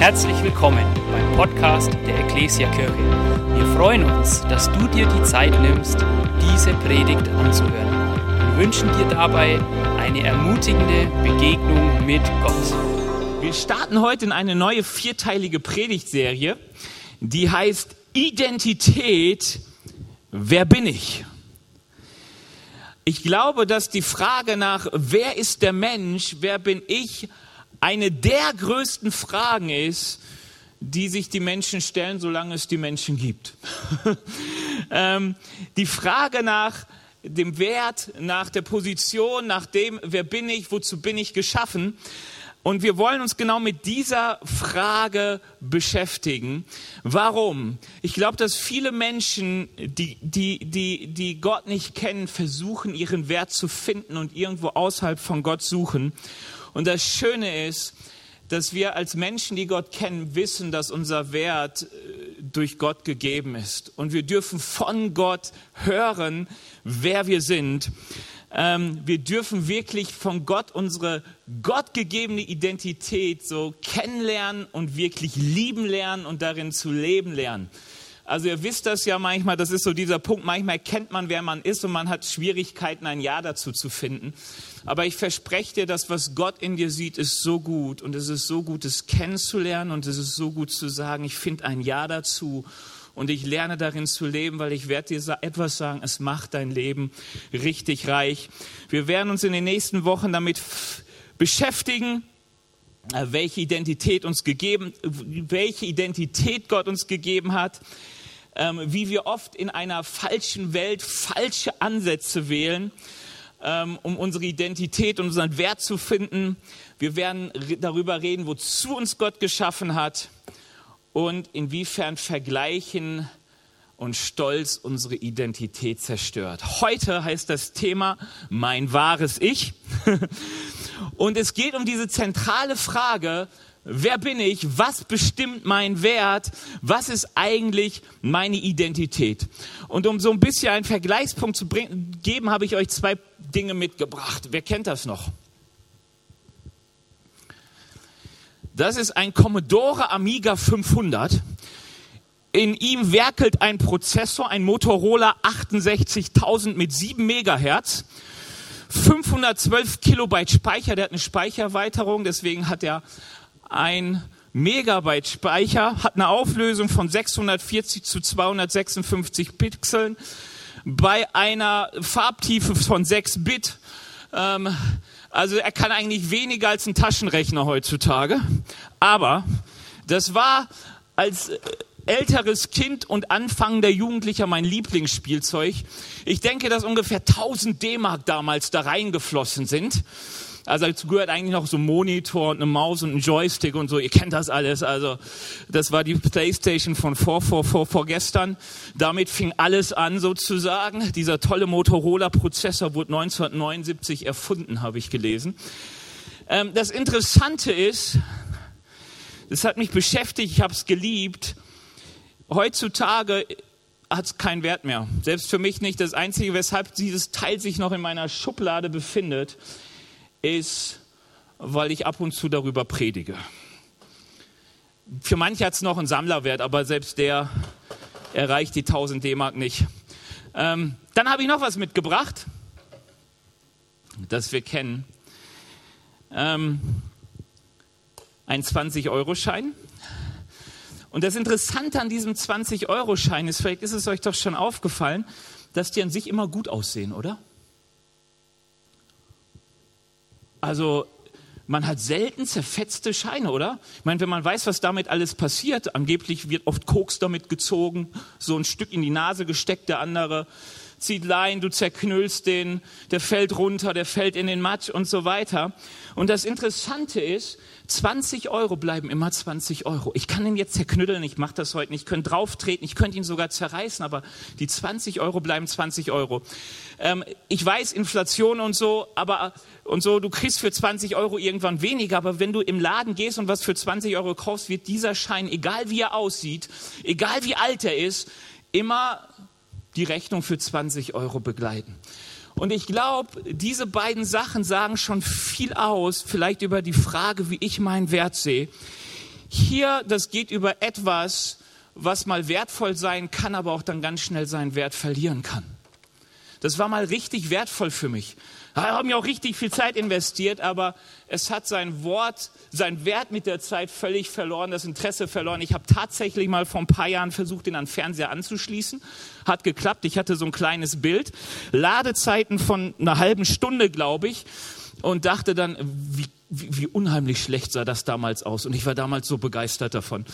Herzlich willkommen beim Podcast der Ecclesia Kirche. Wir freuen uns, dass du dir die Zeit nimmst, diese Predigt anzuhören. Wir wünschen dir dabei eine ermutigende Begegnung mit Gott. Wir starten heute in eine neue vierteilige Predigtserie, die heißt Identität, wer bin ich? Ich glaube, dass die Frage nach, wer ist der Mensch, wer bin ich, eine der größten Fragen ist, die sich die Menschen stellen, solange es die Menschen gibt. ähm, die Frage nach dem Wert, nach der Position, nach dem, wer bin ich, wozu bin ich geschaffen. Und wir wollen uns genau mit dieser Frage beschäftigen. Warum? Ich glaube, dass viele Menschen, die, die, die, die Gott nicht kennen, versuchen, ihren Wert zu finden und irgendwo außerhalb von Gott suchen. Und das Schöne ist, dass wir als Menschen, die Gott kennen, wissen, dass unser Wert äh, durch Gott gegeben ist. Und wir dürfen von Gott hören, wer wir sind. Ähm, wir dürfen wirklich von Gott unsere gottgegebene Identität so kennenlernen und wirklich lieben lernen und darin zu leben lernen. Also ihr wisst das ja manchmal, das ist so dieser Punkt, manchmal kennt man, wer man ist und man hat Schwierigkeiten, ein Ja dazu zu finden. Aber ich verspreche dir, dass was Gott in dir sieht, ist so gut und es ist so gut, es kennenzulernen und es ist so gut zu sagen, ich finde ein Ja dazu und ich lerne darin zu leben, weil ich werde dir etwas sagen, es macht dein Leben richtig reich. Wir werden uns in den nächsten Wochen damit beschäftigen, äh, welche Identität uns gegeben, welche Identität Gott uns gegeben hat, ähm, wie wir oft in einer falschen Welt falsche Ansätze wählen, um unsere Identität und unseren Wert zu finden. Wir werden darüber reden, wozu uns Gott geschaffen hat und inwiefern Vergleichen und Stolz unsere Identität zerstört. Heute heißt das Thema mein wahres Ich. Und es geht um diese zentrale Frage, Wer bin ich? Was bestimmt mein Wert? Was ist eigentlich meine Identität? Und um so ein bisschen einen Vergleichspunkt zu bringen, geben, habe ich euch zwei Dinge mitgebracht. Wer kennt das noch? Das ist ein Commodore Amiga 500. In ihm werkelt ein Prozessor, ein Motorola 68000 mit 7 Megahertz. 512 Kilobyte Speicher, der hat eine Speicherweiterung, deswegen hat er ein Megabyte Speicher, hat eine Auflösung von 640 zu 256 Pixeln bei einer Farbtiefe von 6 Bit. Ähm, also er kann eigentlich weniger als ein Taschenrechner heutzutage. Aber das war als älteres Kind und anfangender Jugendlicher mein Lieblingsspielzeug. Ich denke, dass ungefähr 1000 D-Mark damals da reingeflossen sind. Also dazu gehört eigentlich noch so ein Monitor und eine Maus und ein Joystick und so. Ihr kennt das alles. Also das war die Playstation von vor, vor, vor, vor gestern. Damit fing alles an sozusagen. Dieser tolle Motorola-Prozessor wurde 1979 erfunden, habe ich gelesen. Ähm, das Interessante ist, das hat mich beschäftigt, ich habe es geliebt. Heutzutage hat es keinen Wert mehr. Selbst für mich nicht. Das Einzige, weshalb dieses Teil sich noch in meiner Schublade befindet, ist, weil ich ab und zu darüber predige. Für manche hat es noch einen Sammlerwert, aber selbst der erreicht die 1000 D-Mark nicht. Ähm, dann habe ich noch was mitgebracht, das wir kennen. Ähm, ein 20-Euro-Schein. Und das Interessante an diesem 20-Euro-Schein ist, vielleicht ist es euch doch schon aufgefallen, dass die an sich immer gut aussehen, oder? Also man hat selten zerfetzte Scheine, oder? Ich meine, wenn man weiß, was damit alles passiert, angeblich wird oft Koks damit gezogen, so ein Stück in die Nase gesteckt, der andere zieht Lein, du zerknüllst den, der fällt runter, der fällt in den Matsch und so weiter. Und das Interessante ist, 20 Euro bleiben immer 20 Euro. Ich kann ihn jetzt zerknütteln, ich mache das heute nicht, ich könnte drauftreten, ich könnte ihn sogar zerreißen, aber die 20 Euro bleiben 20 Euro. Ähm, ich weiß, Inflation und so, aber und so, du kriegst für 20 Euro irgendwann weniger, aber wenn du im Laden gehst und was für 20 Euro kaufst, wird dieser Schein, egal wie er aussieht, egal wie alt er ist, immer die Rechnung für 20 Euro begleiten. Und ich glaube, diese beiden Sachen sagen schon viel aus, vielleicht über die Frage, wie ich meinen Wert sehe. Hier, das geht über etwas, was mal wertvoll sein kann, aber auch dann ganz schnell seinen Wert verlieren kann. Das war mal richtig wertvoll für mich. Da haben ja auch richtig viel Zeit investiert, aber es hat sein Wort, sein Wert mit der Zeit völlig verloren, das Interesse verloren. Ich habe tatsächlich mal vor ein paar Jahren versucht, den an Fernseher anzuschließen. Hat geklappt. Ich hatte so ein kleines Bild. Ladezeiten von einer halben Stunde, glaube ich. Und dachte dann, wie wie, wie unheimlich schlecht sah das damals aus. Und ich war damals so begeistert davon.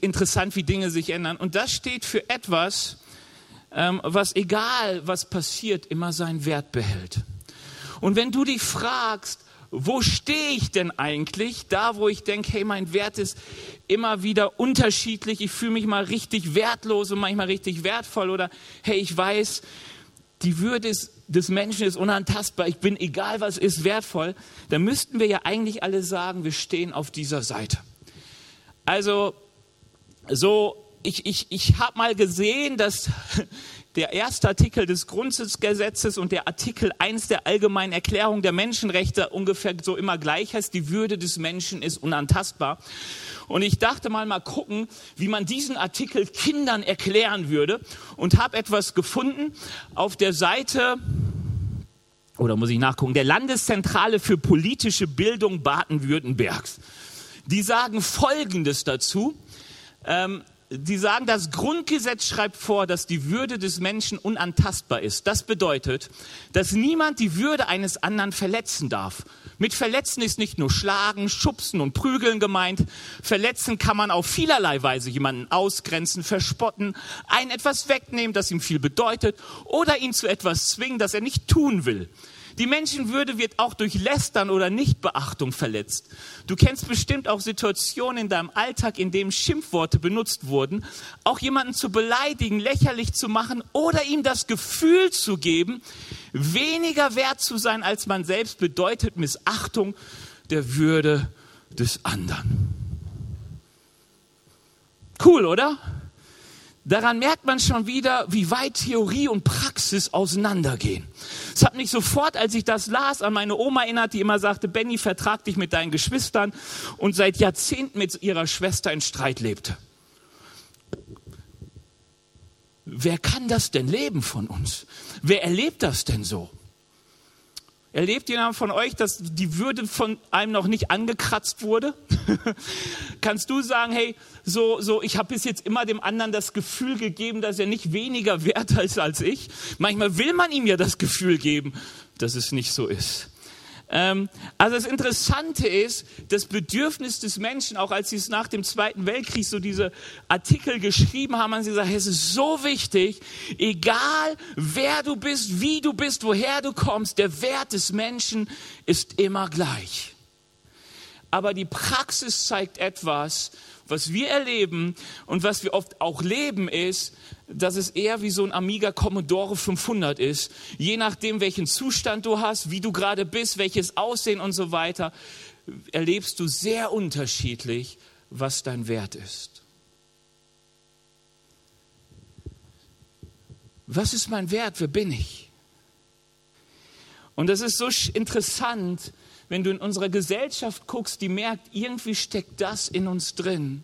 Interessant, wie Dinge sich ändern. Und das steht für etwas, ähm, was egal was passiert, immer seinen Wert behält. Und wenn du dich fragst, wo stehe ich denn eigentlich? Da, wo ich denke, hey, mein Wert ist immer wieder unterschiedlich. Ich fühle mich mal richtig wertlos und manchmal richtig wertvoll. Oder hey, ich weiß, die Würde des Menschen ist unantastbar. Ich bin, egal was ist, wertvoll. Dann müssten wir ja eigentlich alle sagen, wir stehen auf dieser Seite. Also, so, ich, ich, ich habe mal gesehen, dass der erste Artikel des Grundgesetzes und der Artikel 1 der Allgemeinen Erklärung der Menschenrechte ungefähr so immer gleich heißt, die Würde des Menschen ist unantastbar. Und ich dachte mal mal gucken, wie man diesen Artikel Kindern erklären würde und habe etwas gefunden auf der Seite oder muss ich nachgucken, der Landeszentrale für politische Bildung Baden-Württembergs. Die sagen Folgendes dazu. Ähm, die sagen, das Grundgesetz schreibt vor, dass die Würde des Menschen unantastbar ist. Das bedeutet, dass niemand die Würde eines anderen verletzen darf. Mit verletzen ist nicht nur schlagen, schubsen und prügeln gemeint. Verletzen kann man auf vielerlei Weise jemanden ausgrenzen, verspotten, einen etwas wegnehmen, das ihm viel bedeutet, oder ihn zu etwas zwingen, das er nicht tun will. Die Menschenwürde wird auch durch Lästern oder Nichtbeachtung verletzt. Du kennst bestimmt auch Situationen in deinem Alltag, in denen Schimpfworte benutzt wurden. Auch jemanden zu beleidigen, lächerlich zu machen oder ihm das Gefühl zu geben, weniger wert zu sein als man selbst, bedeutet Missachtung der Würde des anderen. Cool, oder? Daran merkt man schon wieder, wie weit Theorie und Praxis auseinandergehen. Es hat mich sofort, als ich das las, an meine Oma erinnert, die immer sagte, Benny, vertrag dich mit deinen Geschwistern und seit Jahrzehnten mit ihrer Schwester in Streit lebte. Wer kann das denn leben von uns? Wer erlebt das denn so? Erlebt jemand von euch, dass die Würde von einem noch nicht angekratzt wurde? Kannst du sagen, hey, so, so, ich habe bis jetzt immer dem anderen das Gefühl gegeben, dass er nicht weniger wert ist als ich? Manchmal will man ihm ja das Gefühl geben, dass es nicht so ist. Ähm, also das Interessante ist, das Bedürfnis des Menschen, auch als sie es nach dem Zweiten Weltkrieg so diese Artikel geschrieben haben, haben sie gesagt, es ist so wichtig, egal wer du bist, wie du bist, woher du kommst, der Wert des Menschen ist immer gleich. Aber die Praxis zeigt etwas, was wir erleben und was wir oft auch leben, ist, dass es eher wie so ein Amiga Commodore 500 ist. Je nachdem, welchen Zustand du hast, wie du gerade bist, welches Aussehen und so weiter, erlebst du sehr unterschiedlich, was dein Wert ist. Was ist mein Wert? Wer bin ich? Und das ist so interessant, wenn du in unserer Gesellschaft guckst, die merkt, irgendwie steckt das in uns drin.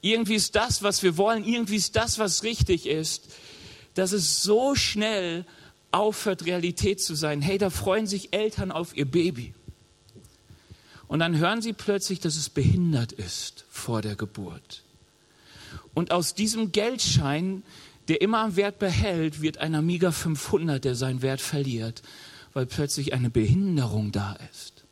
Irgendwie ist das, was wir wollen, irgendwie ist das, was richtig ist, dass es so schnell aufhört, Realität zu sein. Hey, da freuen sich Eltern auf ihr Baby. Und dann hören sie plötzlich, dass es behindert ist vor der Geburt. Und aus diesem Geldschein, der immer am Wert behält, wird ein Amiga 500, der seinen Wert verliert, weil plötzlich eine Behinderung da ist.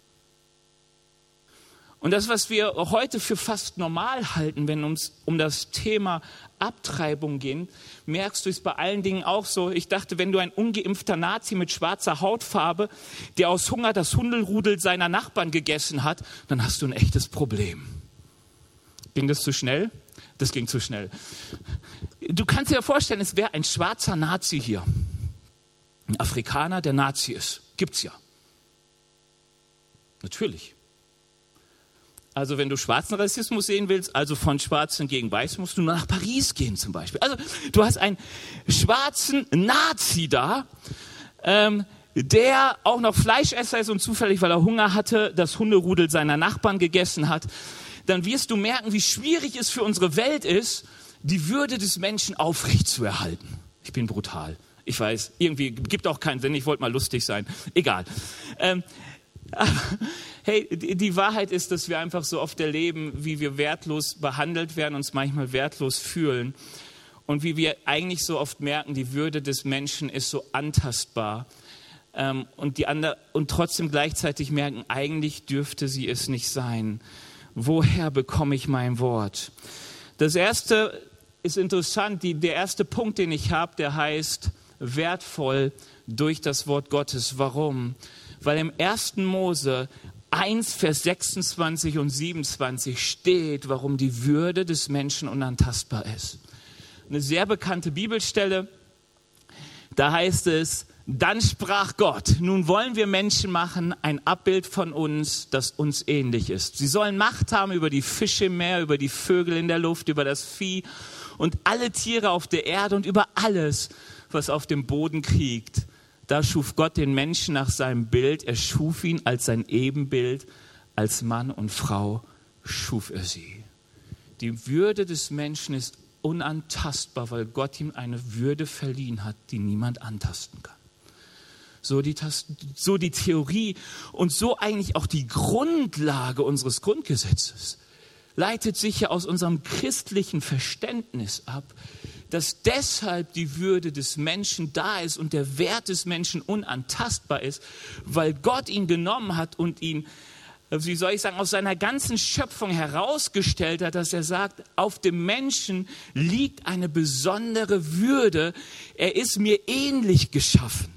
Und das, was wir heute für fast normal halten, wenn es um das Thema Abtreibung geht, merkst du es bei allen Dingen auch so. Ich dachte, wenn du ein ungeimpfter Nazi mit schwarzer Hautfarbe, der aus Hunger das Hundelrudel seiner Nachbarn gegessen hat, dann hast du ein echtes Problem. Ging das zu schnell? Das ging zu schnell. Du kannst dir vorstellen, es wäre ein schwarzer Nazi hier. Ein Afrikaner, der Nazi ist. Gibt's ja. Natürlich. Also wenn du schwarzen Rassismus sehen willst, also von Schwarzen gegen Weiß, musst du nur nach Paris gehen zum Beispiel. Also du hast einen schwarzen Nazi da, ähm, der auch noch Fleischesser ist und zufällig, weil er Hunger hatte, das Hunderudel seiner Nachbarn gegessen hat. dann wirst du merken, wie schwierig es für unsere Welt ist, die Würde des Menschen aufrechtzuerhalten. Ich bin brutal. Ich weiß, irgendwie gibt auch keinen Sinn. Ich wollte mal lustig sein. Egal. Ähm, hey, die Wahrheit ist, dass wir einfach so oft erleben, wie wir wertlos behandelt werden, uns manchmal wertlos fühlen und wie wir eigentlich so oft merken, die Würde des Menschen ist so antastbar ähm, und, die andere, und trotzdem gleichzeitig merken, eigentlich dürfte sie es nicht sein. Woher bekomme ich mein Wort? Das erste ist interessant, die, der erste Punkt, den ich habe, der heißt wertvoll durch das Wort Gottes. Warum? Weil im 1. Mose 1, Vers 26 und 27 steht, warum die Würde des Menschen unantastbar ist. Eine sehr bekannte Bibelstelle, da heißt es, dann sprach Gott, nun wollen wir Menschen machen, ein Abbild von uns, das uns ähnlich ist. Sie sollen Macht haben über die Fische im Meer, über die Vögel in der Luft, über das Vieh und alle Tiere auf der Erde und über alles, was auf dem Boden kriegt. Da schuf Gott den Menschen nach seinem Bild. Er schuf ihn als sein Ebenbild. Als Mann und Frau schuf er sie. Die Würde des Menschen ist unantastbar, weil Gott ihm eine Würde verliehen hat, die niemand antasten kann. So die, so die Theorie und so eigentlich auch die Grundlage unseres Grundgesetzes leitet sich ja aus unserem christlichen Verständnis ab, dass deshalb die Würde des Menschen da ist und der Wert des Menschen unantastbar ist, weil Gott ihn genommen hat und ihn, wie soll ich sagen, aus seiner ganzen Schöpfung herausgestellt hat, dass er sagt, auf dem Menschen liegt eine besondere Würde, er ist mir ähnlich geschaffen.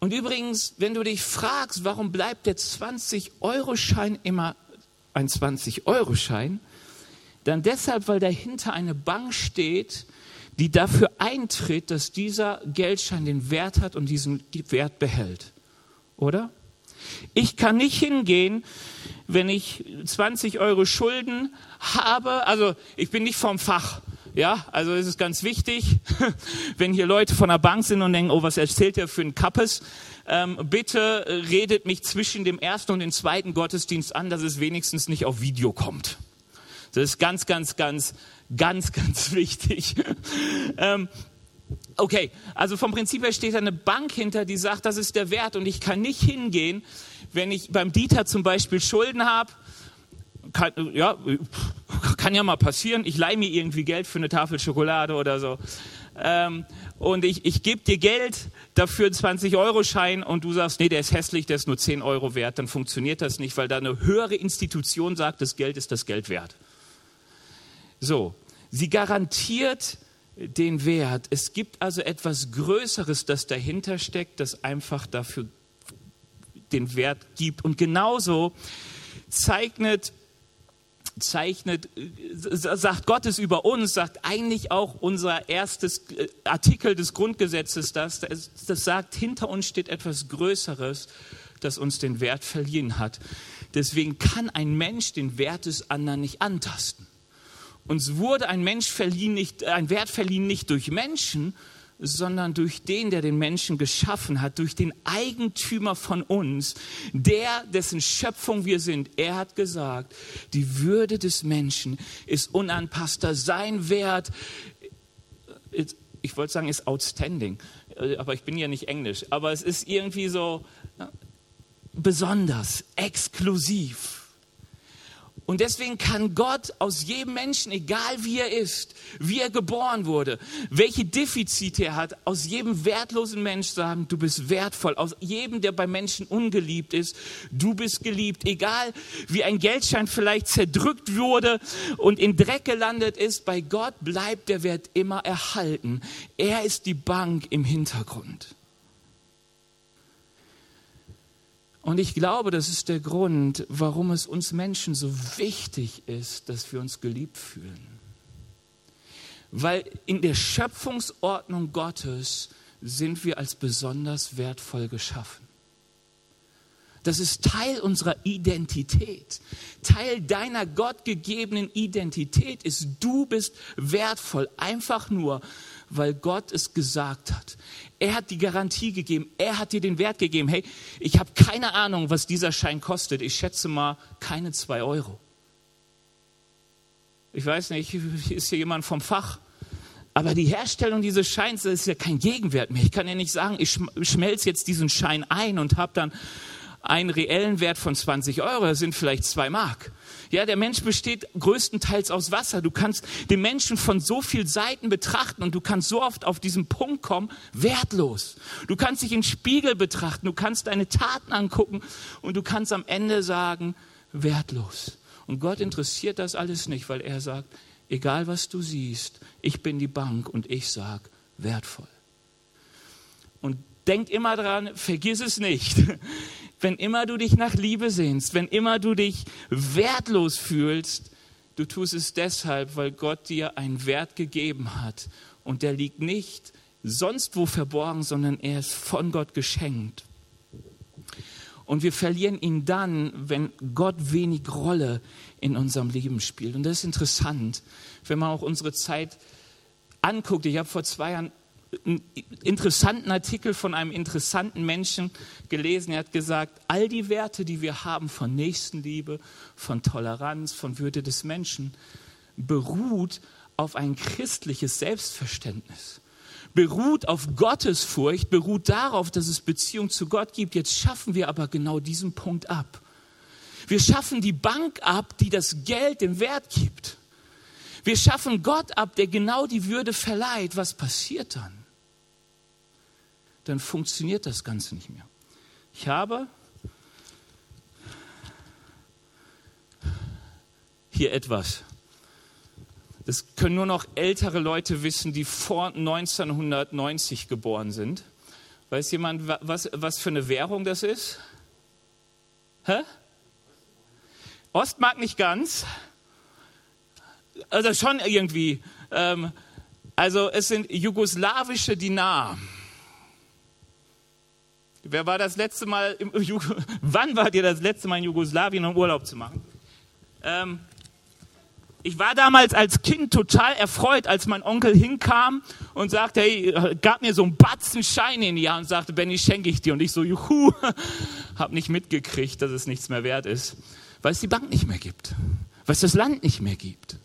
Und übrigens, wenn du dich fragst, warum bleibt der 20-Euro-Schein immer ein 20-Euro-Schein, dann deshalb, weil dahinter eine Bank steht, die dafür eintritt, dass dieser Geldschein den Wert hat und diesen Wert behält. Oder? Ich kann nicht hingehen, wenn ich 20 Euro Schulden habe, also ich bin nicht vom Fach. Ja, also es ist ganz wichtig, wenn hier Leute von der Bank sind und denken, oh, was erzählt der für ein Kappes? Ähm, bitte redet mich zwischen dem ersten und dem zweiten Gottesdienst an, dass es wenigstens nicht auf Video kommt. Das ist ganz, ganz, ganz, ganz, ganz wichtig. ähm, okay, also vom Prinzip her steht da eine Bank hinter, die sagt, das ist der Wert und ich kann nicht hingehen, wenn ich beim Dieter zum Beispiel Schulden habe. Kann, ja, kann ja mal passieren. Ich leihe mir irgendwie Geld für eine Tafel Schokolade oder so. Ähm, und ich, ich gebe dir Geld dafür einen 20-Euro-Schein und du sagst, nee, der ist hässlich, der ist nur 10 Euro wert, dann funktioniert das nicht, weil da eine höhere Institution sagt, das Geld ist das Geld wert. So, sie garantiert den Wert. Es gibt also etwas Größeres, das dahinter steckt, das einfach dafür den Wert gibt. Und genauso zeichnet, zeichnet, sagt Gottes über uns, sagt eigentlich auch unser erstes Artikel des Grundgesetzes das, das sagt, hinter uns steht etwas Größeres, das uns den Wert verliehen hat. Deswegen kann ein Mensch den Wert des anderen nicht antasten. Uns wurde ein Mensch verliehen, nicht, ein Wert verliehen nicht durch Menschen, sondern durch den, der den Menschen geschaffen hat, durch den Eigentümer von uns, der, dessen Schöpfung wir sind. Er hat gesagt, die Würde des Menschen ist unanpasster. Sein Wert, ich wollte sagen, ist outstanding, aber ich bin ja nicht Englisch, aber es ist irgendwie so besonders, exklusiv. Und deswegen kann Gott aus jedem Menschen, egal wie er ist, wie er geboren wurde, welche Defizite er hat, aus jedem wertlosen Mensch sagen, du bist wertvoll. Aus jedem, der bei Menschen ungeliebt ist, du bist geliebt. Egal wie ein Geldschein vielleicht zerdrückt wurde und in Dreck gelandet ist, bei Gott bleibt der Wert immer erhalten. Er ist die Bank im Hintergrund. Und ich glaube, das ist der Grund, warum es uns Menschen so wichtig ist, dass wir uns geliebt fühlen. Weil in der Schöpfungsordnung Gottes sind wir als besonders wertvoll geschaffen. Das ist Teil unserer Identität. Teil deiner gottgegebenen Identität ist, du bist wertvoll, einfach nur, weil Gott es gesagt hat. Er hat die Garantie gegeben, er hat dir den Wert gegeben. Hey, ich habe keine Ahnung, was dieser Schein kostet. Ich schätze mal keine zwei Euro. Ich weiß nicht, ist hier jemand vom Fach? Aber die Herstellung dieses Scheins ist ja kein Gegenwert mehr. Ich kann ja nicht sagen, ich schmelze jetzt diesen Schein ein und habe dann einen reellen Wert von 20 Euro. Das sind vielleicht zwei Mark. Ja, der Mensch besteht größtenteils aus Wasser. Du kannst den Menschen von so vielen Seiten betrachten und du kannst so oft auf diesen Punkt kommen, wertlos. Du kannst dich im Spiegel betrachten, du kannst deine Taten angucken und du kannst am Ende sagen, wertlos. Und Gott interessiert das alles nicht, weil er sagt, egal was du siehst, ich bin die Bank und ich sag wertvoll. Und denk immer dran, vergiss es nicht. Wenn immer du dich nach Liebe sehnst, wenn immer du dich wertlos fühlst, du tust es deshalb, weil Gott dir einen Wert gegeben hat. Und der liegt nicht sonst wo verborgen, sondern er ist von Gott geschenkt. Und wir verlieren ihn dann, wenn Gott wenig Rolle in unserem Leben spielt. Und das ist interessant, wenn man auch unsere Zeit anguckt. Ich habe vor zwei Jahren interessanten Artikel von einem interessanten Menschen gelesen. Er hat gesagt, all die Werte, die wir haben von Nächstenliebe, von Toleranz, von Würde des Menschen, beruht auf ein christliches Selbstverständnis beruht auf Gottesfurcht, beruht darauf, dass es Beziehung zu Gott gibt. Jetzt schaffen wir aber genau diesen Punkt ab. Wir schaffen die Bank ab, die das Geld den Wert gibt. Wir schaffen Gott ab, der genau die Würde verleiht. Was passiert dann? Dann funktioniert das Ganze nicht mehr. Ich habe hier etwas. Das können nur noch ältere Leute wissen, die vor 1990 geboren sind. Weiß jemand, was, was für eine Währung das ist? Hä? Ostmark nicht ganz. Also schon irgendwie. Ähm, also es sind jugoslawische Dinar. Wer war das letzte Mal im Jug Wann wart ihr das letzte Mal in Jugoslawien, um Urlaub zu machen? Ähm, ich war damals als Kind total erfreut, als mein Onkel hinkam und sagte, hey, gab mir so einen Batzen Schein in die Hand und sagte, Benny, schenke ich dir. Und ich so, juhu, hab nicht mitgekriegt, dass es nichts mehr wert ist, weil es die Bank nicht mehr gibt, weil es das Land nicht mehr gibt.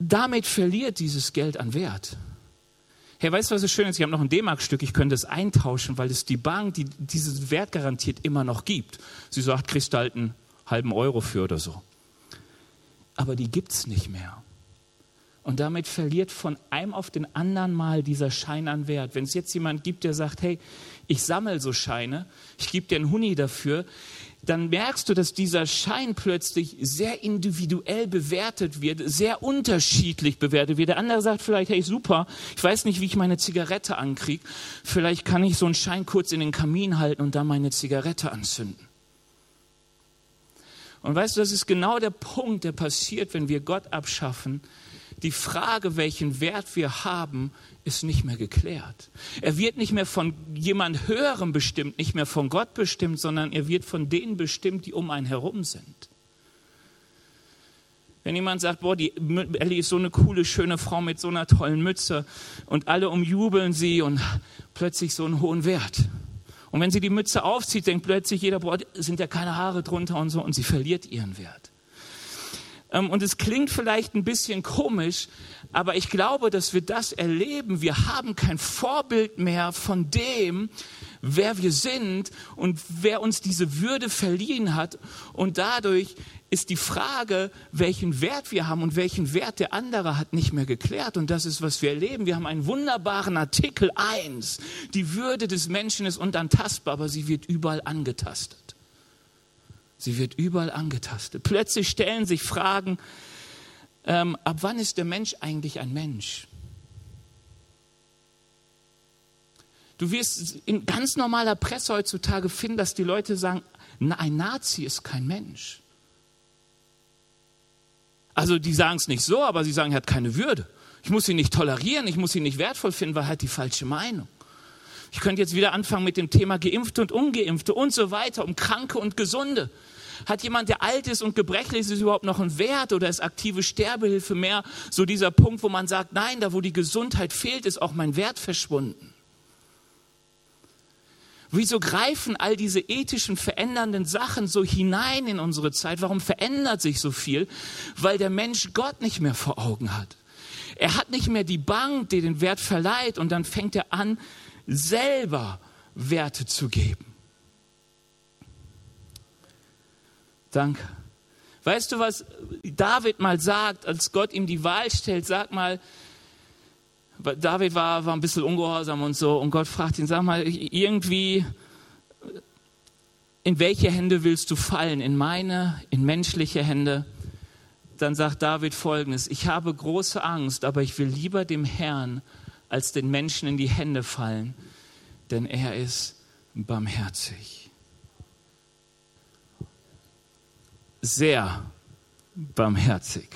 Damit verliert dieses Geld an Wert. Hey, weißt du, was so schön ist? Ich habe noch ein D-Mark-Stück, ich könnte es eintauschen, weil es die Bank, die diesen Wert garantiert, immer noch gibt. Sie sagt, kriegst du halt einen halben Euro für oder so. Aber die gibt es nicht mehr. Und damit verliert von einem auf den anderen Mal dieser Schein an Wert. Wenn es jetzt jemand gibt, der sagt, hey, ich sammle so Scheine, ich gebe dir einen Huni dafür, dann merkst du, dass dieser Schein plötzlich sehr individuell bewertet wird, sehr unterschiedlich bewertet wird. Der andere sagt vielleicht, hey, super, ich weiß nicht, wie ich meine Zigarette ankriege. Vielleicht kann ich so einen Schein kurz in den Kamin halten und dann meine Zigarette anzünden. Und weißt du, das ist genau der Punkt, der passiert, wenn wir Gott abschaffen. Die Frage, welchen Wert wir haben, ist nicht mehr geklärt. Er wird nicht mehr von jemand Höherem bestimmt, nicht mehr von Gott bestimmt, sondern er wird von denen bestimmt, die um einen herum sind. Wenn jemand sagt, boah, die Ellie ist so eine coole, schöne Frau mit so einer tollen Mütze und alle umjubeln sie und plötzlich so einen hohen Wert. Und wenn sie die Mütze aufzieht, denkt plötzlich jeder, boah, sind ja keine Haare drunter und so, und sie verliert ihren Wert. Ähm, und es klingt vielleicht ein bisschen komisch, aber ich glaube, dass wir das erleben. Wir haben kein Vorbild mehr von dem, wer wir sind und wer uns diese Würde verliehen hat. Und dadurch ist die Frage, welchen Wert wir haben und welchen Wert der andere hat, nicht mehr geklärt. Und das ist, was wir erleben. Wir haben einen wunderbaren Artikel 1. Die Würde des Menschen ist unantastbar, aber sie wird überall angetastet. Sie wird überall angetastet. Plötzlich stellen sich Fragen, ähm, ab wann ist der Mensch eigentlich ein Mensch? Du wirst in ganz normaler Presse heutzutage finden, dass die Leute sagen, ein Nazi ist kein Mensch. Also die sagen es nicht so, aber sie sagen, er hat keine Würde. Ich muss ihn nicht tolerieren, ich muss ihn nicht wertvoll finden, weil er hat die falsche Meinung. Ich könnte jetzt wieder anfangen mit dem Thema Geimpfte und Ungeimpfte und so weiter, um Kranke und Gesunde. Hat jemand, der alt ist und gebrechlich ist, überhaupt noch ein Wert oder ist aktive Sterbehilfe mehr so dieser Punkt, wo man sagt, nein, da wo die Gesundheit fehlt, ist auch mein Wert verschwunden? Wieso greifen all diese ethischen verändernden Sachen so hinein in unsere Zeit? Warum verändert sich so viel? Weil der Mensch Gott nicht mehr vor Augen hat. Er hat nicht mehr die Bank, die den Wert verleiht und dann fängt er an, selber Werte zu geben. Danke. Weißt du, was David mal sagt, als Gott ihm die Wahl stellt? Sag mal, David war, war ein bisschen ungehorsam und so. Und Gott fragt ihn, sag mal, irgendwie, in welche Hände willst du fallen? In meine, in menschliche Hände? Dann sagt David folgendes, ich habe große Angst, aber ich will lieber dem Herrn als den Menschen in die Hände fallen, denn er ist barmherzig. Sehr barmherzig,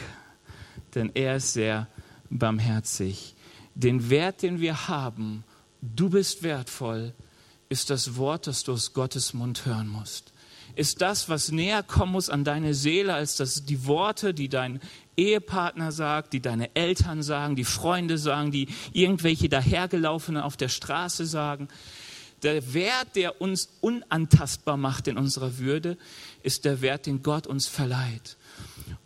denn er ist sehr barmherzig den Wert, den wir haben, du bist wertvoll, ist das Wort, das du aus Gottes Mund hören musst. Ist das, was näher kommen muss an deine Seele, als das die Worte, die dein Ehepartner sagt, die deine Eltern sagen, die Freunde sagen, die irgendwelche dahergelaufenen auf der Straße sagen. Der Wert, der uns unantastbar macht in unserer Würde, ist der Wert, den Gott uns verleiht.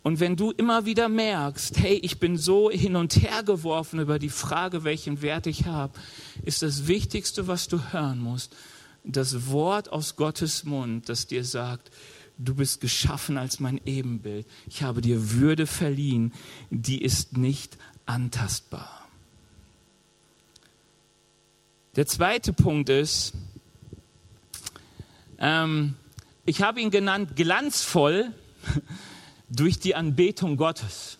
Und wenn du immer wieder merkst, hey, ich bin so hin und her geworfen über die Frage, welchen Wert ich habe, ist das Wichtigste, was du hören musst, das Wort aus Gottes Mund, das dir sagt, du bist geschaffen als mein Ebenbild. Ich habe dir Würde verliehen, die ist nicht antastbar. Der zweite Punkt ist, ähm, ich habe ihn genannt glanzvoll durch die Anbetung Gottes.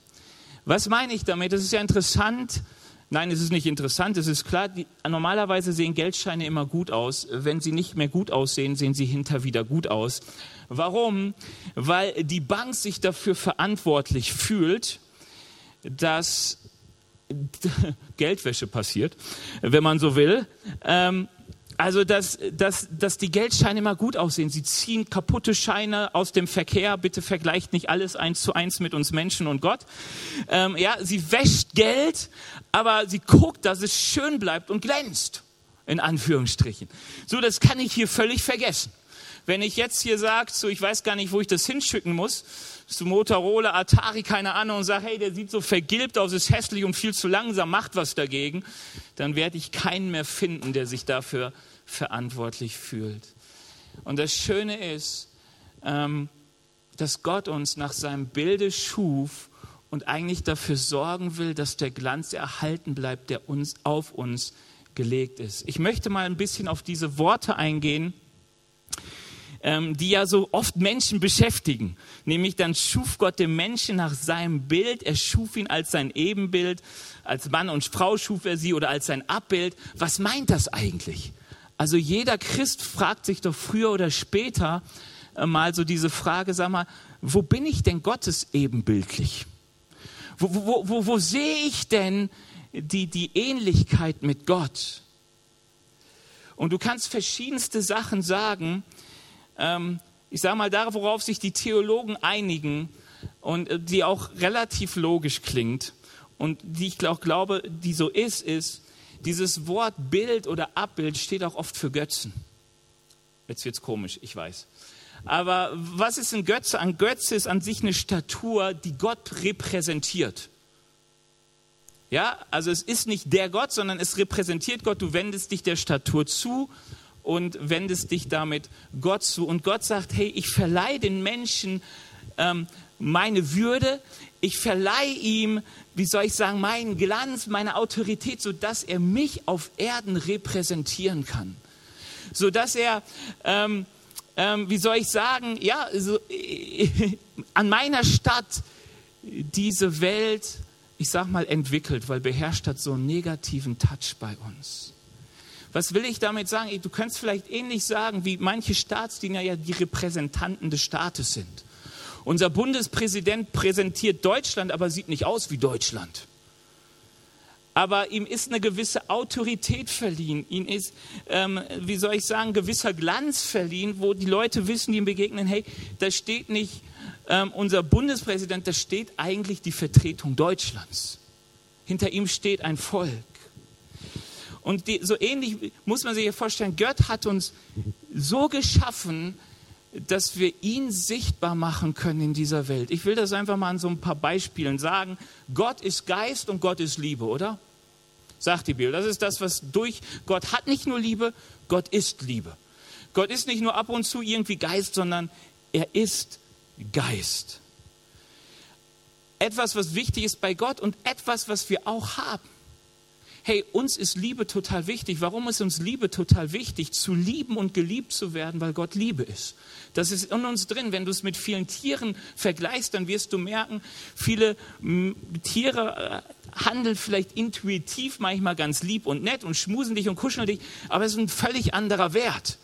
Was meine ich damit? Das ist ja interessant. Nein, es ist nicht interessant, es ist klar, die, normalerweise sehen Geldscheine immer gut aus. Wenn sie nicht mehr gut aussehen, sehen sie hinter wieder gut aus. Warum? Weil die Bank sich dafür verantwortlich fühlt, dass Geldwäsche passiert, wenn man so will. Ähm, also, dass, dass, dass die Geldscheine immer gut aussehen. Sie ziehen kaputte Scheine aus dem Verkehr. Bitte vergleicht nicht alles eins zu eins mit uns Menschen und Gott. Ähm, ja, sie wäscht Geld, aber sie guckt, dass es schön bleibt und glänzt. In Anführungsstrichen. So, das kann ich hier völlig vergessen. Wenn ich jetzt hier sage, so, ich weiß gar nicht, wo ich das hinschicken muss, zu Motorola, Atari, keine Ahnung, und sage, hey, der sieht so vergilbt aus, ist hässlich und viel zu langsam, macht was dagegen, dann werde ich keinen mehr finden, der sich dafür verantwortlich fühlt. Und das Schöne ist, ähm, dass Gott uns nach seinem Bilde schuf und eigentlich dafür sorgen will, dass der Glanz erhalten bleibt, der uns auf uns gelegt ist. Ich möchte mal ein bisschen auf diese Worte eingehen, ähm, die ja so oft Menschen beschäftigen. Nämlich dann schuf Gott den Menschen nach seinem Bild, er schuf ihn als sein Ebenbild, als Mann und Frau schuf er sie oder als sein Abbild. Was meint das eigentlich? Also jeder Christ fragt sich doch früher oder später äh, mal so diese Frage, sag mal, wo bin ich denn Gottes ebenbildlich? Wo, wo, wo, wo sehe ich denn die, die Ähnlichkeit mit Gott? Und du kannst verschiedenste Sachen sagen. Ähm, ich sage mal, da, worauf sich die Theologen einigen und äh, die auch relativ logisch klingt und die ich auch glaube, die so ist, ist, dieses Wort Bild oder Abbild steht auch oft für Götzen. Jetzt wird's komisch, ich weiß. Aber was ist ein Götze? Ein Götze ist an sich eine Statur, die Gott repräsentiert. Ja, also es ist nicht der Gott, sondern es repräsentiert Gott. Du wendest dich der Statur zu und wendest dich damit Gott zu. Und Gott sagt, hey, ich verleihe den Menschen ähm, meine Würde, ich verleihe ihm, wie soll ich sagen, meinen Glanz, meine Autorität, sodass er mich auf Erden repräsentieren kann. Sodass er, ähm, ähm, wie soll ich sagen, ja, so, äh, an meiner Stadt diese Welt, ich sag mal, entwickelt, weil beherrscht hat so einen negativen Touch bei uns. Was will ich damit sagen? Du könntest vielleicht ähnlich sagen, wie manche Staatsdiener ja die Repräsentanten des Staates sind. Unser Bundespräsident präsentiert Deutschland, aber sieht nicht aus wie Deutschland. aber ihm ist eine gewisse Autorität verliehen. Ihm ist, ähm, wie soll ich sagen, gewisser Glanz verliehen, wo die Leute wissen, die ihm begegnen, hey, da steht nicht ähm, unser Bundespräsident, da steht eigentlich die Vertretung Deutschlands. Hinter ihm steht ein Volk. Und die, so ähnlich muss man sich ja vorstellen, Gott hat uns so geschaffen, dass wir ihn sichtbar machen können in dieser Welt. Ich will das einfach mal an so ein paar Beispielen sagen. Gott ist Geist und Gott ist Liebe, oder? Sagt die Bibel. Das ist das, was durch Gott hat nicht nur Liebe, Gott ist Liebe. Gott ist nicht nur ab und zu irgendwie Geist, sondern er ist Geist. Etwas, was wichtig ist bei Gott und etwas, was wir auch haben. Hey, uns ist Liebe total wichtig. Warum ist uns Liebe total wichtig? Zu lieben und geliebt zu werden, weil Gott Liebe ist. Das ist in uns drin. Wenn du es mit vielen Tieren vergleichst, dann wirst du merken, viele Tiere äh, handeln vielleicht intuitiv, manchmal ganz lieb und nett und schmusen dich und kuscheln dich, aber es ist ein völlig anderer Wert.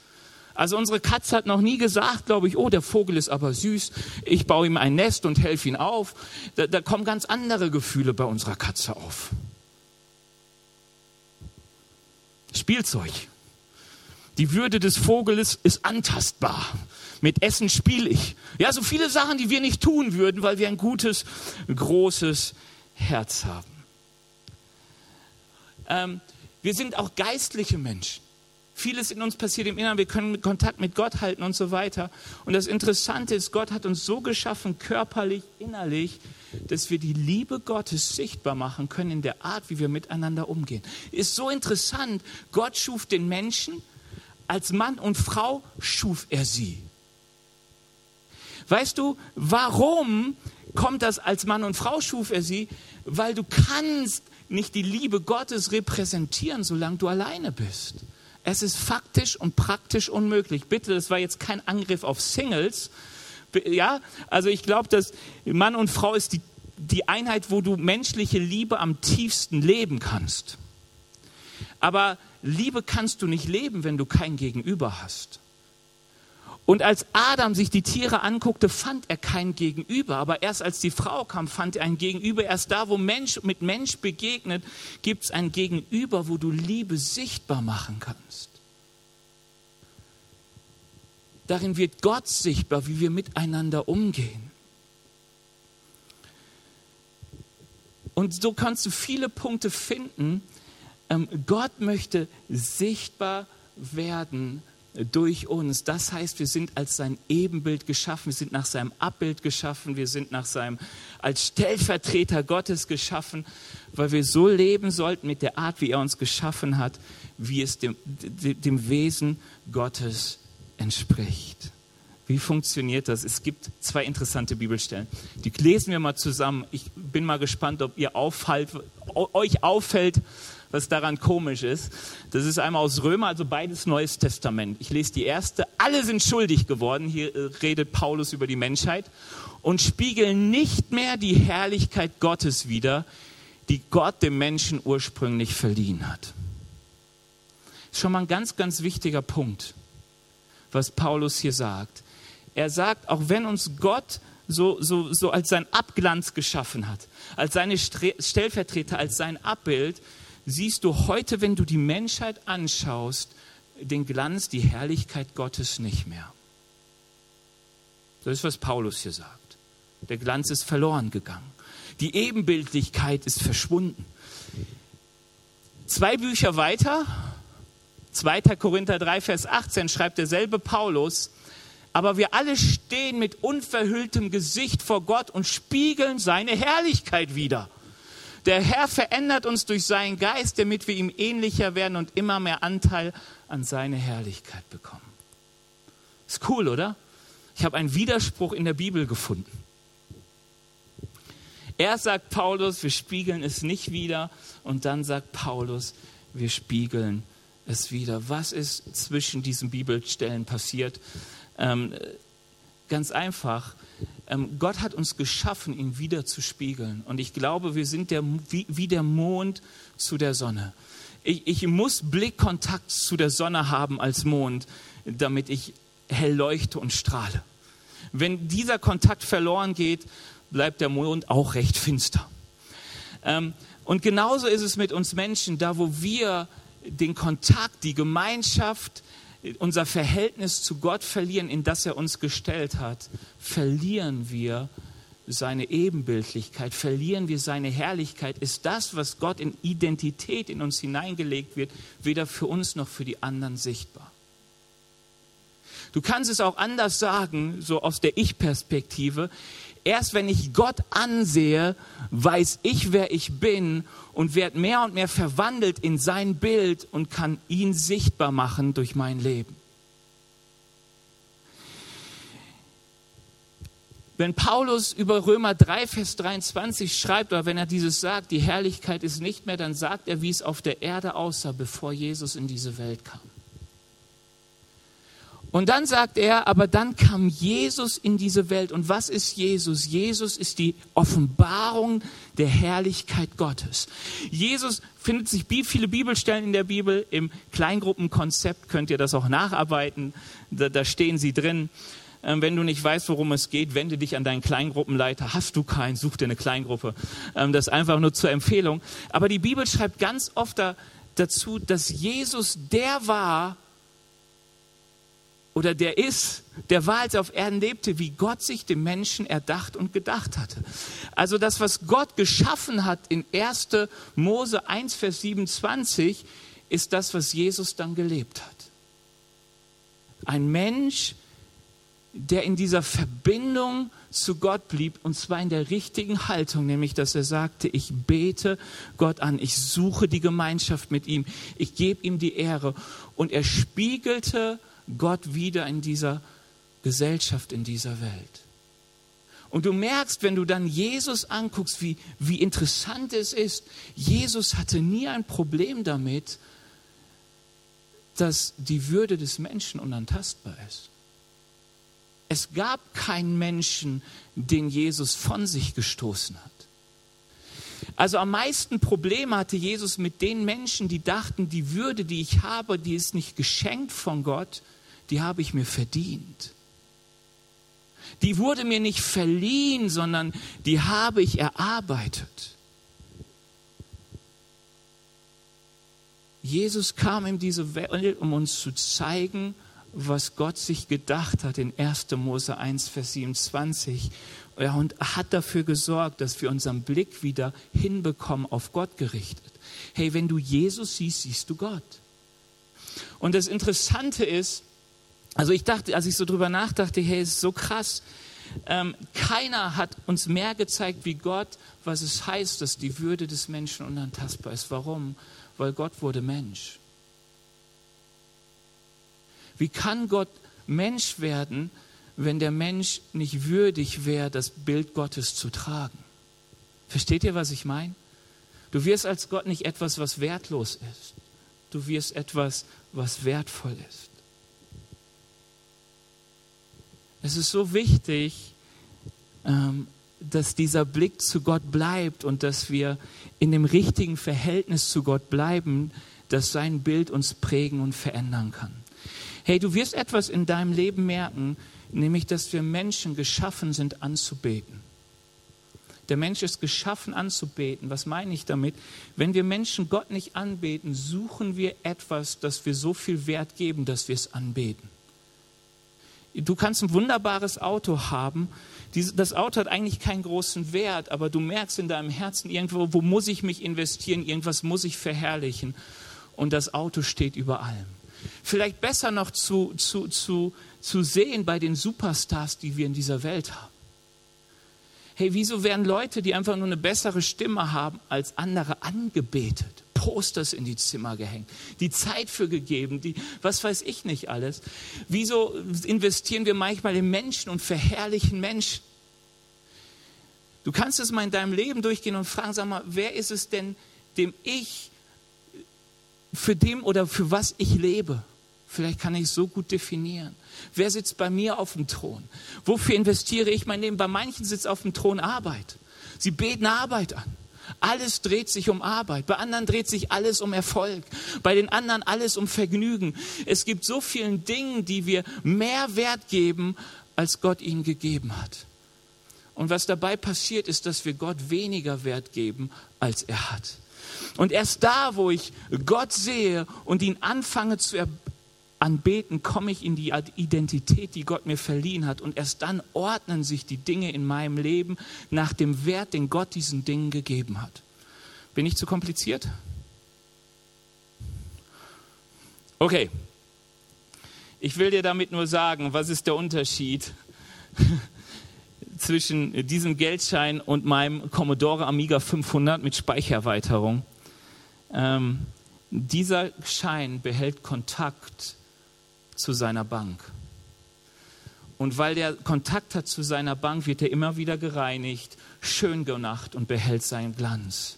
Also unsere Katze hat noch nie gesagt, glaube ich, oh, der Vogel ist aber süß, ich baue ihm ein Nest und helfe ihn auf. Da, da kommen ganz andere Gefühle bei unserer Katze auf. Spielzeug. Die Würde des Vogels ist antastbar. Mit Essen spiele ich. Ja, so viele Sachen, die wir nicht tun würden, weil wir ein gutes, großes Herz haben. Ähm, wir sind auch geistliche Menschen. Vieles in uns passiert im Inneren. Wir können Kontakt mit Gott halten und so weiter. Und das Interessante ist, Gott hat uns so geschaffen, körperlich, innerlich, dass wir die Liebe Gottes sichtbar machen können in der Art, wie wir miteinander umgehen. Ist so interessant. Gott schuf den Menschen, als Mann und Frau schuf er sie. Weißt du, warum kommt das als Mann und Frau schuf er sie? Weil du kannst nicht die Liebe Gottes repräsentieren, solange du alleine bist. Es ist faktisch und praktisch unmöglich. Bitte, das war jetzt kein Angriff auf Singles. Ja, also ich glaube, dass Mann und Frau ist die, die Einheit, wo du menschliche Liebe am tiefsten leben kannst. Aber Liebe kannst du nicht leben, wenn du kein Gegenüber hast. Und als Adam sich die Tiere anguckte, fand er kein Gegenüber. Aber erst als die Frau kam, fand er ein Gegenüber. Erst da, wo Mensch mit Mensch begegnet, gibt es ein Gegenüber, wo du Liebe sichtbar machen kannst. Darin wird Gott sichtbar, wie wir miteinander umgehen. Und so kannst du viele Punkte finden. Ähm, Gott möchte sichtbar werden durch uns. Das heißt, wir sind als sein Ebenbild geschaffen, wir sind nach seinem Abbild geschaffen, wir sind nach seinem als Stellvertreter Gottes geschaffen, weil wir so leben sollten mit der Art, wie er uns geschaffen hat, wie es dem, dem Wesen Gottes entspricht. Wie funktioniert das? Es gibt zwei interessante Bibelstellen. Die lesen wir mal zusammen. Ich bin mal gespannt, ob ihr auffällt, euch auffällt, was daran komisch ist. Das ist einmal aus Römer, also beides Neues Testament. Ich lese die erste. Alle sind schuldig geworden. Hier äh, redet Paulus über die Menschheit und spiegeln nicht mehr die Herrlichkeit Gottes wider, die Gott dem Menschen ursprünglich verliehen hat. Ist schon mal ein ganz, ganz wichtiger Punkt, was Paulus hier sagt. Er sagt, auch wenn uns Gott so, so, so als sein Abglanz geschaffen hat, als seine Stellvertreter, als sein Abbild, siehst du heute, wenn du die Menschheit anschaust, den Glanz, die Herrlichkeit Gottes nicht mehr. Das ist, was Paulus hier sagt. Der Glanz ist verloren gegangen. Die Ebenbildlichkeit ist verschwunden. Zwei Bücher weiter, 2. Korinther 3, Vers 18, schreibt derselbe Paulus, aber wir alle stehen mit unverhülltem Gesicht vor Gott und spiegeln seine Herrlichkeit wieder. Der Herr verändert uns durch seinen Geist, damit wir ihm ähnlicher werden und immer mehr Anteil an seine Herrlichkeit bekommen. Ist cool, oder? Ich habe einen Widerspruch in der Bibel gefunden. Erst sagt Paulus, wir spiegeln es nicht wieder. Und dann sagt Paulus, wir spiegeln es wieder. Was ist zwischen diesen Bibelstellen passiert? Ähm, ganz einfach. Ähm, Gott hat uns geschaffen, ihn wieder zu spiegeln. Und ich glaube, wir sind der, wie, wie der Mond zu der Sonne. Ich, ich muss Blickkontakt zu der Sonne haben als Mond, damit ich hell leuchte und strahle. Wenn dieser Kontakt verloren geht, bleibt der Mond auch recht finster. Ähm, und genauso ist es mit uns Menschen, da wo wir den Kontakt, die Gemeinschaft, unser Verhältnis zu Gott verlieren, in das er uns gestellt hat, verlieren wir seine Ebenbildlichkeit, verlieren wir seine Herrlichkeit, ist das, was Gott in Identität in uns hineingelegt wird, weder für uns noch für die anderen sichtbar. Du kannst es auch anders sagen, so aus der Ich-Perspektive. Erst wenn ich Gott ansehe, weiß ich, wer ich bin und werde mehr und mehr verwandelt in sein Bild und kann ihn sichtbar machen durch mein Leben. Wenn Paulus über Römer 3, Vers 23 schreibt, oder wenn er dieses sagt, die Herrlichkeit ist nicht mehr, dann sagt er, wie es auf der Erde aussah, bevor Jesus in diese Welt kam. Und dann sagt er, aber dann kam Jesus in diese Welt. Und was ist Jesus? Jesus ist die Offenbarung der Herrlichkeit Gottes. Jesus findet sich viele Bibelstellen in der Bibel. Im Kleingruppenkonzept könnt ihr das auch nacharbeiten. Da, da stehen sie drin. Ähm, wenn du nicht weißt, worum es geht, wende dich an deinen Kleingruppenleiter. Hast du keinen, such dir eine Kleingruppe. Ähm, das einfach nur zur Empfehlung. Aber die Bibel schreibt ganz oft da, dazu, dass Jesus der war, oder der ist, der war, als er auf Erden lebte, wie Gott sich dem Menschen erdacht und gedacht hatte. Also das, was Gott geschaffen hat in 1. Mose 1, Vers 27, ist das, was Jesus dann gelebt hat. Ein Mensch, der in dieser Verbindung zu Gott blieb, und zwar in der richtigen Haltung, nämlich dass er sagte, ich bete Gott an, ich suche die Gemeinschaft mit ihm, ich gebe ihm die Ehre. Und er spiegelte Gott wieder in dieser Gesellschaft, in dieser Welt. Und du merkst, wenn du dann Jesus anguckst, wie, wie interessant es ist, Jesus hatte nie ein Problem damit, dass die Würde des Menschen unantastbar ist. Es gab keinen Menschen, den Jesus von sich gestoßen hat. Also am meisten Probleme hatte Jesus mit den Menschen, die dachten, die Würde, die ich habe, die ist nicht geschenkt von Gott, die habe ich mir verdient. Die wurde mir nicht verliehen, sondern die habe ich erarbeitet. Jesus kam in diese Welt, um uns zu zeigen, was Gott sich gedacht hat in 1. Mose 1, Vers 27. Ja, und hat dafür gesorgt, dass wir unseren Blick wieder hinbekommen auf Gott gerichtet. Hey, wenn du Jesus siehst, siehst du Gott. Und das Interessante ist, also ich dachte, als ich so drüber nachdachte, hey, es ist so krass. Ähm, keiner hat uns mehr gezeigt wie Gott, was es heißt, dass die Würde des Menschen unantastbar ist. Warum? Weil Gott wurde Mensch. Wie kann Gott Mensch werden, wenn der Mensch nicht würdig wäre, das Bild Gottes zu tragen? Versteht ihr, was ich meine? Du wirst als Gott nicht etwas, was wertlos ist. Du wirst etwas, was wertvoll ist. Es ist so wichtig, ähm, dass dieser Blick zu Gott bleibt und dass wir in dem richtigen Verhältnis zu Gott bleiben, dass sein Bild uns prägen und verändern kann. Hey, du wirst etwas in deinem Leben merken, nämlich dass wir Menschen geschaffen sind anzubeten. Der Mensch ist geschaffen anzubeten. Was meine ich damit? Wenn wir Menschen Gott nicht anbeten, suchen wir etwas, das wir so viel Wert geben, dass wir es anbeten. Du kannst ein wunderbares Auto haben. Das Auto hat eigentlich keinen großen Wert, aber du merkst in deinem Herzen irgendwo, wo muss ich mich investieren? Irgendwas muss ich verherrlichen. Und das Auto steht über allem vielleicht besser noch zu, zu, zu, zu sehen bei den Superstars, die wir in dieser Welt haben. Hey, wieso werden Leute, die einfach nur eine bessere Stimme haben als andere, angebetet? Posters in die Zimmer gehängt, die Zeit für gegeben, die, was weiß ich nicht alles. Wieso investieren wir manchmal in Menschen und verherrlichen Menschen? Du kannst es mal in deinem Leben durchgehen und fragen, sag mal, wer ist es denn, dem ich für dem oder für was ich lebe. Vielleicht kann ich es so gut definieren. Wer sitzt bei mir auf dem Thron? Wofür investiere ich mein Leben? Bei manchen sitzt auf dem Thron Arbeit. Sie beten Arbeit an. Alles dreht sich um Arbeit. Bei anderen dreht sich alles um Erfolg. Bei den anderen alles um Vergnügen. Es gibt so vielen Dingen, die wir mehr Wert geben, als Gott ihnen gegeben hat. Und was dabei passiert, ist, dass wir Gott weniger Wert geben, als er hat. Und erst da, wo ich Gott sehe und ihn anfange zu anbeten, komme ich in die Identität, die Gott mir verliehen hat. Und erst dann ordnen sich die Dinge in meinem Leben nach dem Wert, den Gott diesen Dingen gegeben hat. Bin ich zu kompliziert? Okay. Ich will dir damit nur sagen, was ist der Unterschied zwischen diesem Geldschein und meinem Commodore Amiga 500 mit Speichererweiterung. Ähm, dieser Schein behält Kontakt zu seiner Bank. Und weil der Kontakt hat zu seiner Bank, wird er immer wieder gereinigt, schön gemacht und behält seinen Glanz.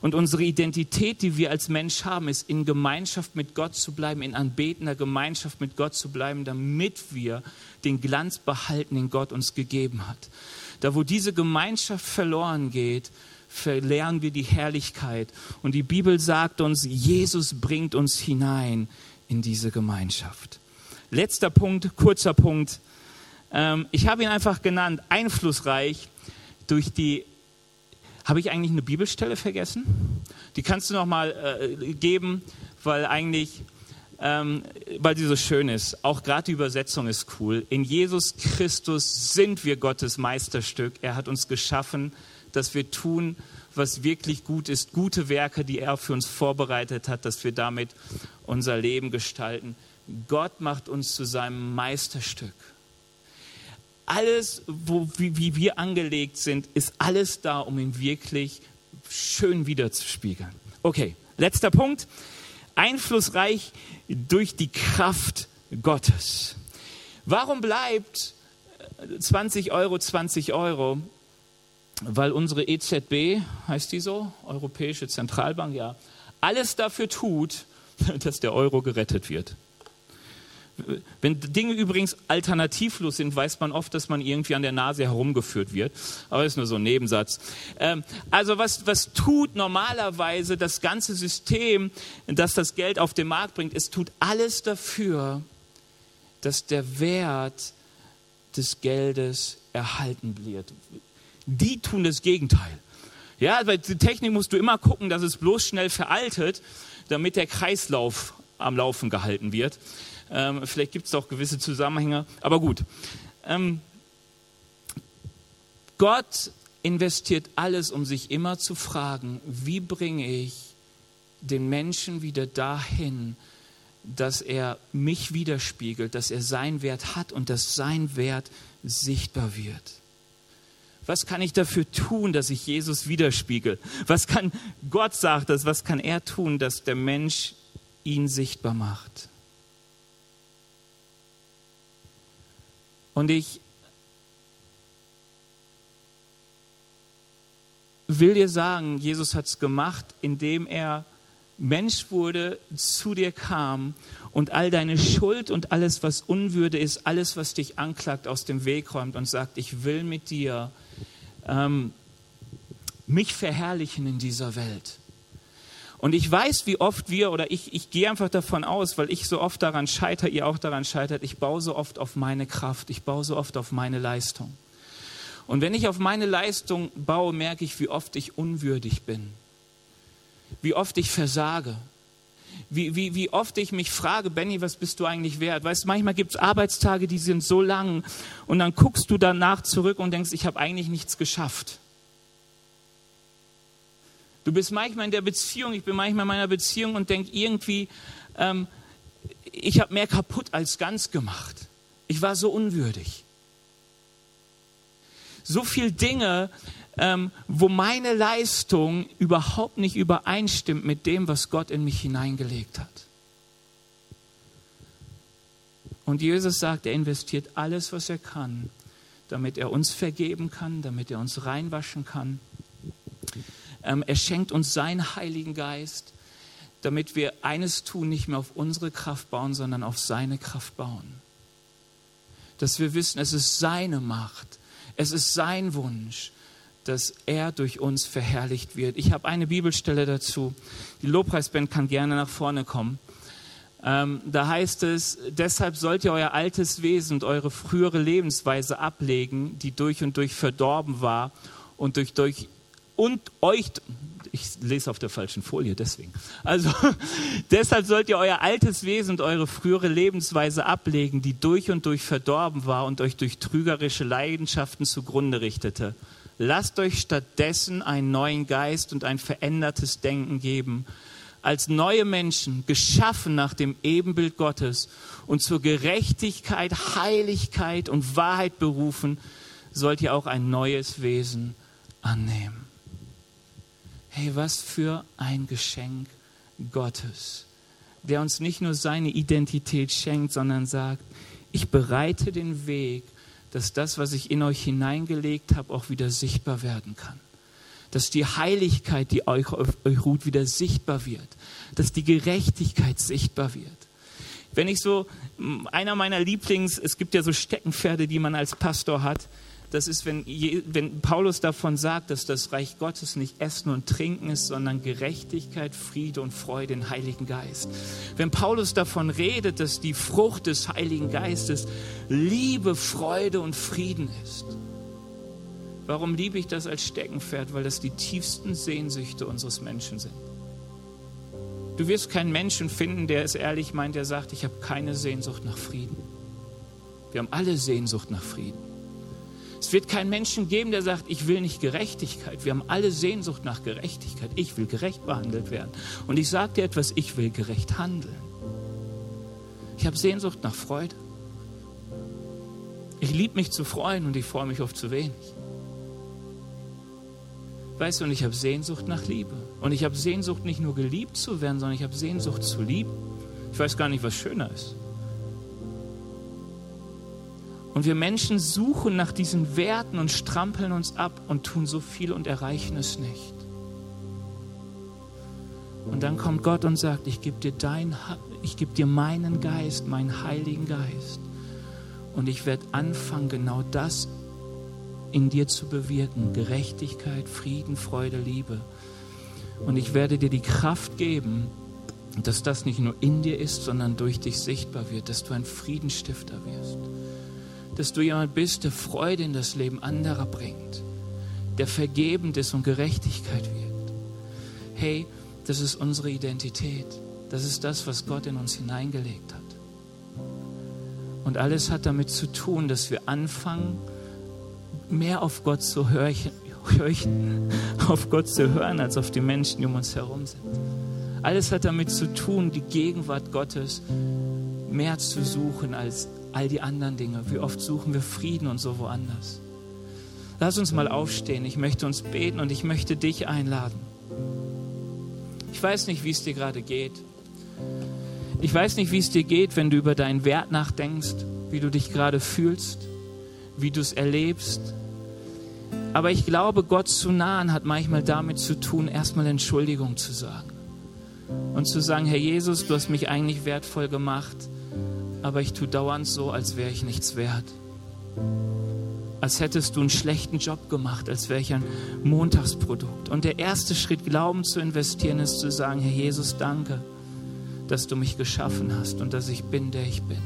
Und unsere Identität, die wir als Mensch haben, ist in Gemeinschaft mit Gott zu bleiben, in anbetender Gemeinschaft mit Gott zu bleiben, damit wir den Glanz behalten, den Gott uns gegeben hat. Da, wo diese Gemeinschaft verloren geht, verlernen wir die Herrlichkeit. Und die Bibel sagt uns, Jesus bringt uns hinein in diese Gemeinschaft. Letzter Punkt, kurzer Punkt. Ähm, ich habe ihn einfach genannt, einflussreich durch die habe ich eigentlich eine Bibelstelle vergessen? Die kannst du noch mal äh, geben, weil eigentlich, ähm, weil die so schön ist. Auch gerade die Übersetzung ist cool. In Jesus Christus sind wir Gottes Meisterstück. Er hat uns geschaffen, dass wir tun, was wirklich gut ist. Gute Werke, die er für uns vorbereitet hat, dass wir damit unser Leben gestalten. Gott macht uns zu seinem Meisterstück alles, wo, wie, wie wir angelegt sind, ist alles da, um ihn wirklich schön wiederzuspiegeln. Okay, letzter Punkt. Einflussreich durch die Kraft Gottes. Warum bleibt 20 Euro 20 Euro? Weil unsere EZB, heißt die so, Europäische Zentralbank, ja, alles dafür tut, dass der Euro gerettet wird. Wenn Dinge übrigens alternativlos sind, weiß man oft, dass man irgendwie an der Nase herumgeführt wird. Aber das ist nur so ein Nebensatz. Ähm, also was, was tut normalerweise das ganze System, das das Geld auf den Markt bringt? Es tut alles dafür, dass der Wert des Geldes erhalten wird. Die tun das Gegenteil. Ja, bei der Technik musst du immer gucken, dass es bloß schnell veraltet, damit der Kreislauf am Laufen gehalten wird. Ähm, vielleicht gibt es auch gewisse Zusammenhänge, aber gut. Ähm, Gott investiert alles, um sich immer zu fragen, wie bringe ich den Menschen wieder dahin, dass er mich widerspiegelt, dass er seinen Wert hat und dass sein Wert sichtbar wird. Was kann ich dafür tun, dass ich Jesus widerspiegel? Was kann Gott sagt das? Was kann er tun, dass der Mensch ihn sichtbar macht? Und ich will dir sagen, Jesus hat es gemacht, indem er Mensch wurde, zu dir kam und all deine Schuld und alles, was Unwürde ist, alles, was dich anklagt, aus dem Weg räumt und sagt, ich will mit dir ähm, mich verherrlichen in dieser Welt. Und ich weiß, wie oft wir, oder ich, ich gehe einfach davon aus, weil ich so oft daran scheitere, ihr auch daran scheitert, ich baue so oft auf meine Kraft, ich baue so oft auf meine Leistung. Und wenn ich auf meine Leistung baue, merke ich, wie oft ich unwürdig bin, wie oft ich versage, wie, wie, wie oft ich mich frage, Benny, was bist du eigentlich wert? Weißt du, manchmal gibt es Arbeitstage, die sind so lang und dann guckst du danach zurück und denkst, ich habe eigentlich nichts geschafft. Du bist manchmal in der Beziehung, ich bin manchmal in meiner Beziehung und denke irgendwie, ähm, ich habe mehr kaputt als ganz gemacht. Ich war so unwürdig. So viele Dinge, ähm, wo meine Leistung überhaupt nicht übereinstimmt mit dem, was Gott in mich hineingelegt hat. Und Jesus sagt, er investiert alles, was er kann, damit er uns vergeben kann, damit er uns reinwaschen kann er schenkt uns seinen Heiligen Geist, damit wir eines tun, nicht mehr auf unsere Kraft bauen, sondern auf seine Kraft bauen. Dass wir wissen, es ist seine Macht, es ist sein Wunsch, dass er durch uns verherrlicht wird. Ich habe eine Bibelstelle dazu. Die Lobpreisband kann gerne nach vorne kommen. Ähm, da heißt es, deshalb sollt ihr euer altes Wesen und eure frühere Lebensweise ablegen, die durch und durch verdorben war und durch, durch und euch, ich lese auf der falschen Folie, deswegen. Also, deshalb sollt ihr euer altes Wesen und eure frühere Lebensweise ablegen, die durch und durch verdorben war und euch durch trügerische Leidenschaften zugrunde richtete. Lasst euch stattdessen einen neuen Geist und ein verändertes Denken geben als neue Menschen, geschaffen nach dem Ebenbild Gottes und zur Gerechtigkeit, Heiligkeit und Wahrheit berufen, sollt ihr auch ein neues Wesen annehmen. Hey, was für ein Geschenk Gottes, der uns nicht nur seine Identität schenkt, sondern sagt, ich bereite den Weg, dass das, was ich in euch hineingelegt habe, auch wieder sichtbar werden kann. Dass die Heiligkeit, die euch euch ruht, wieder sichtbar wird, dass die Gerechtigkeit sichtbar wird. Wenn ich so, einer meiner Lieblings, es gibt ja so Steckenpferde, die man als Pastor hat, das ist, wenn, wenn Paulus davon sagt, dass das Reich Gottes nicht Essen und Trinken ist, sondern Gerechtigkeit, Friede und Freude im Heiligen Geist. Wenn Paulus davon redet, dass die Frucht des Heiligen Geistes Liebe, Freude und Frieden ist, Warum liebe ich das als Steckenpferd? Weil das die tiefsten Sehnsüchte unseres Menschen sind. Du wirst keinen Menschen finden, der es ehrlich meint, der sagt, ich habe keine Sehnsucht nach Frieden. Wir haben alle Sehnsucht nach Frieden. Es wird keinen Menschen geben, der sagt, ich will nicht Gerechtigkeit. Wir haben alle Sehnsucht nach Gerechtigkeit. Ich will gerecht behandelt werden. Und ich sage dir etwas, ich will gerecht handeln. Ich habe Sehnsucht nach Freude. Ich liebe mich zu freuen und ich freue mich oft zu wenig. Weißt du, und ich habe Sehnsucht nach Liebe. Und ich habe Sehnsucht, nicht nur geliebt zu werden, sondern ich habe Sehnsucht zu lieben. Ich weiß gar nicht, was schöner ist. Und wir Menschen suchen nach diesen Werten und strampeln uns ab und tun so viel und erreichen es nicht. Und dann kommt Gott und sagt, ich gebe dir, gebe dir meinen Geist, meinen Heiligen Geist. Und ich werde anfangen, genau das in dir zu bewirken. Gerechtigkeit, Frieden, Freude, Liebe. Und ich werde dir die Kraft geben, dass das nicht nur in dir ist, sondern durch dich sichtbar wird, dass du ein Friedenstifter wirst, dass du jemand bist, der Freude in das Leben anderer bringt, der vergebend ist und Gerechtigkeit wirkt. Hey, das ist unsere Identität. Das ist das, was Gott in uns hineingelegt hat. Und alles hat damit zu tun, dass wir anfangen, mehr auf Gott zu hören, auf Gott zu hören, als auf die Menschen, die um uns herum sind. Alles hat damit zu tun, die Gegenwart Gottes mehr zu suchen als all die anderen Dinge. Wie oft suchen wir Frieden und so woanders. Lass uns mal aufstehen. Ich möchte uns beten und ich möchte dich einladen. Ich weiß nicht, wie es dir gerade geht. Ich weiß nicht, wie es dir geht, wenn du über deinen Wert nachdenkst, wie du dich gerade fühlst, wie du es erlebst, aber ich glaube, Gott zu nahen hat manchmal damit zu tun, erstmal Entschuldigung zu sagen. Und zu sagen, Herr Jesus, du hast mich eigentlich wertvoll gemacht, aber ich tue dauernd so, als wäre ich nichts wert. Als hättest du einen schlechten Job gemacht, als wäre ich ein Montagsprodukt. Und der erste Schritt, Glauben zu investieren, ist zu sagen, Herr Jesus, danke, dass du mich geschaffen hast und dass ich bin, der ich bin.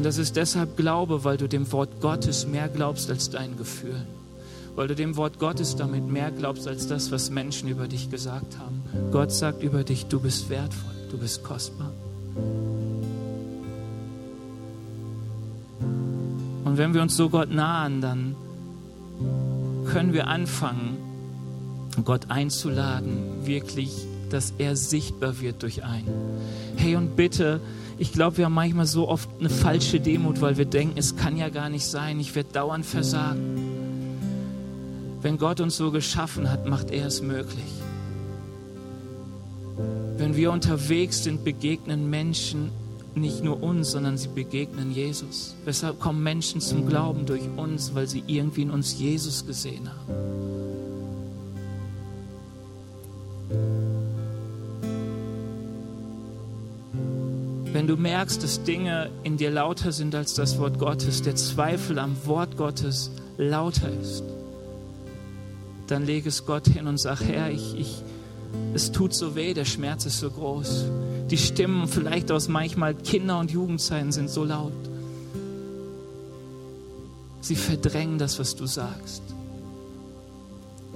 Und das ist deshalb Glaube, weil du dem Wort Gottes mehr glaubst als deinen Gefühlen. Weil du dem Wort Gottes damit mehr glaubst als das, was Menschen über dich gesagt haben. Gott sagt über dich, du bist wertvoll, du bist kostbar. Und wenn wir uns so Gott nahen, dann können wir anfangen, Gott einzuladen, wirklich, dass er sichtbar wird durch einen. Hey, und bitte, ich glaube, wir haben manchmal so oft eine falsche Demut, weil wir denken, es kann ja gar nicht sein, ich werde dauernd versagen. Wenn Gott uns so geschaffen hat, macht er es möglich. Wenn wir unterwegs sind, begegnen Menschen nicht nur uns, sondern sie begegnen Jesus. Weshalb kommen Menschen zum Glauben durch uns, weil sie irgendwie in uns Jesus gesehen haben. wenn du merkst, dass Dinge in dir lauter sind als das Wort Gottes, der Zweifel am Wort Gottes lauter ist, dann leg es Gott hin und sag, Herr, ich, ich es tut so weh, der Schmerz ist so groß. Die Stimmen vielleicht aus manchmal Kinder- und Jugendzeiten sind so laut. Sie verdrängen das, was du sagst.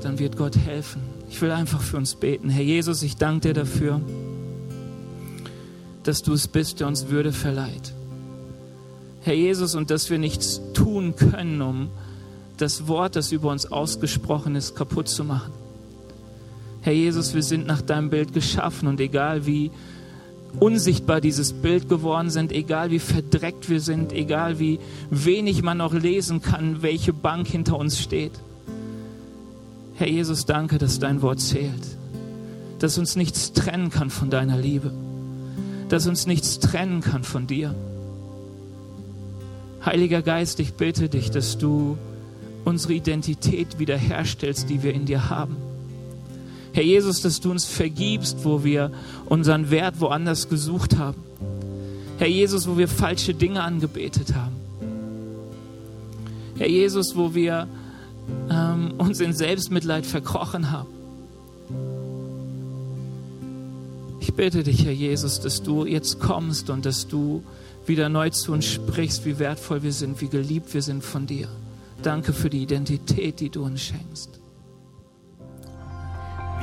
Dann wird Gott helfen. Ich will einfach für uns beten. Herr Jesus, ich danke dir dafür, dass du es bist, der uns Würde verleiht. Herr Jesus, und dass wir nichts tun können, um das Wort, das über uns ausgesprochen ist, kaputt zu machen. Herr Jesus, wir sind nach deinem Bild geschaffen und egal wie unsichtbar dieses Bild geworden sind, egal wie verdreckt wir sind, egal wie wenig man noch lesen kann, welche Bank hinter uns steht. Herr Jesus, danke, dass dein Wort zählt, dass uns nichts trennen kann von deiner Liebe, dass uns nichts trennen kann von dir. Heiliger Geist, ich bitte dich, dass du unsere Identität wiederherstellst, die wir in dir haben. Herr Jesus, dass du uns vergibst, wo wir unseren Wert woanders gesucht haben. Herr Jesus, wo wir falsche Dinge angebetet haben. Herr Jesus, wo wir ähm, uns in Selbstmitleid verkrochen haben. Ich bitte dich, Herr Jesus, dass du jetzt kommst und dass du wieder neu zu uns sprichst, wie wertvoll wir sind, wie geliebt wir sind von dir. Danke für die Identität, die du uns schenkst.